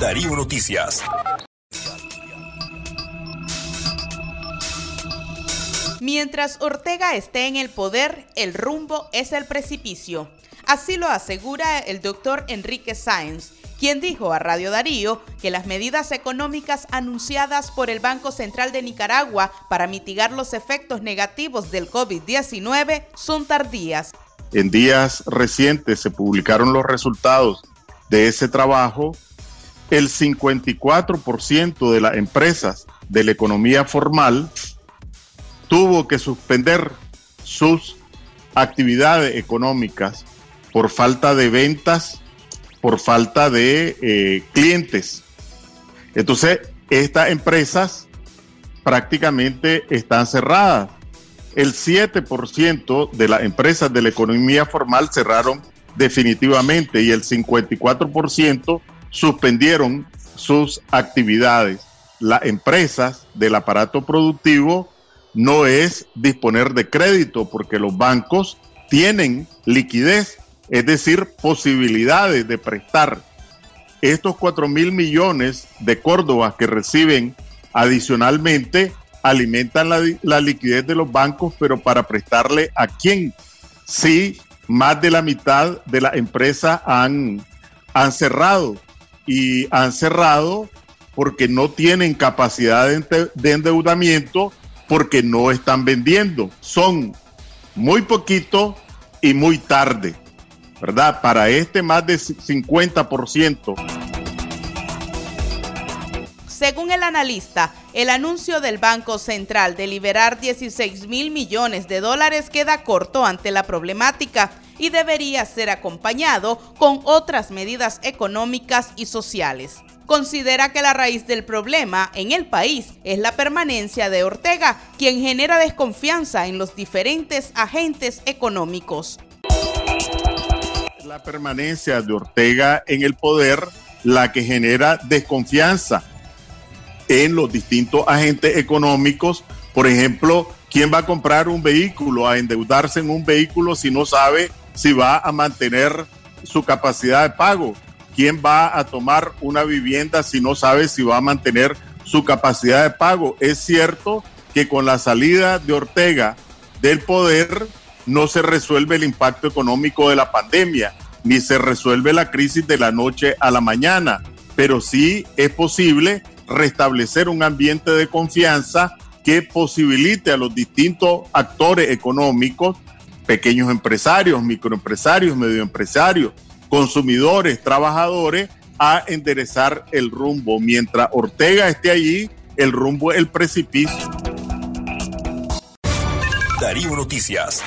Darío Noticias. Mientras Ortega esté en el poder, el rumbo es el precipicio. Así lo asegura el doctor Enrique Sáenz, quien dijo a Radio Darío que las medidas económicas anunciadas por el Banco Central de Nicaragua para mitigar los efectos negativos del COVID-19 son tardías. En días recientes se publicaron los resultados de ese trabajo. El 54% de las empresas de la economía formal tuvo que suspender sus actividades económicas por falta de ventas, por falta de eh, clientes. Entonces, estas empresas prácticamente están cerradas. El 7% de las empresas de la economía formal cerraron definitivamente y el 54% suspendieron sus actividades. Las empresas del aparato productivo no es disponer de crédito porque los bancos tienen liquidez es decir, posibilidades de prestar estos 4 mil millones de Córdoba que reciben adicionalmente alimentan la, liquidez de los bancos, pero para prestarle a quién. Sí, más de la mitad de las empresas han, han cerrado y han cerrado porque no tienen capacidad de, de endeudamiento, porque no están vendiendo. Son muy poquito y muy tarde. ¿verdad? Para este más de 50%. Según el analista, el anuncio del Banco Central de liberar 16 mil millones de dólares queda corto ante la problemática y debería ser acompañado con otras medidas económicas y sociales. Considera que la raíz del problema en el país es la permanencia de Ortega, quien genera desconfianza en los diferentes agentes económicos la permanencia de Ortega en el poder la que genera desconfianza en los distintos agentes económicos. Por ejemplo, ¿quién va a comprar un vehículo, a endeudarse en un vehículo si no sabe si va a mantener su capacidad de pago? ¿Quién va a tomar una vivienda si no sabe si va a mantener su capacidad de pago? Es cierto que con la salida de Ortega del poder, no se resuelve el impacto económico de la pandemia, ni se resuelve la crisis de la noche a la mañana, pero sí es posible restablecer un ambiente de confianza que posibilite a los distintos actores económicos, pequeños empresarios, microempresarios, medioempresarios, consumidores, trabajadores, a enderezar el rumbo. Mientras Ortega esté allí, el rumbo es el precipicio. Darío Noticias.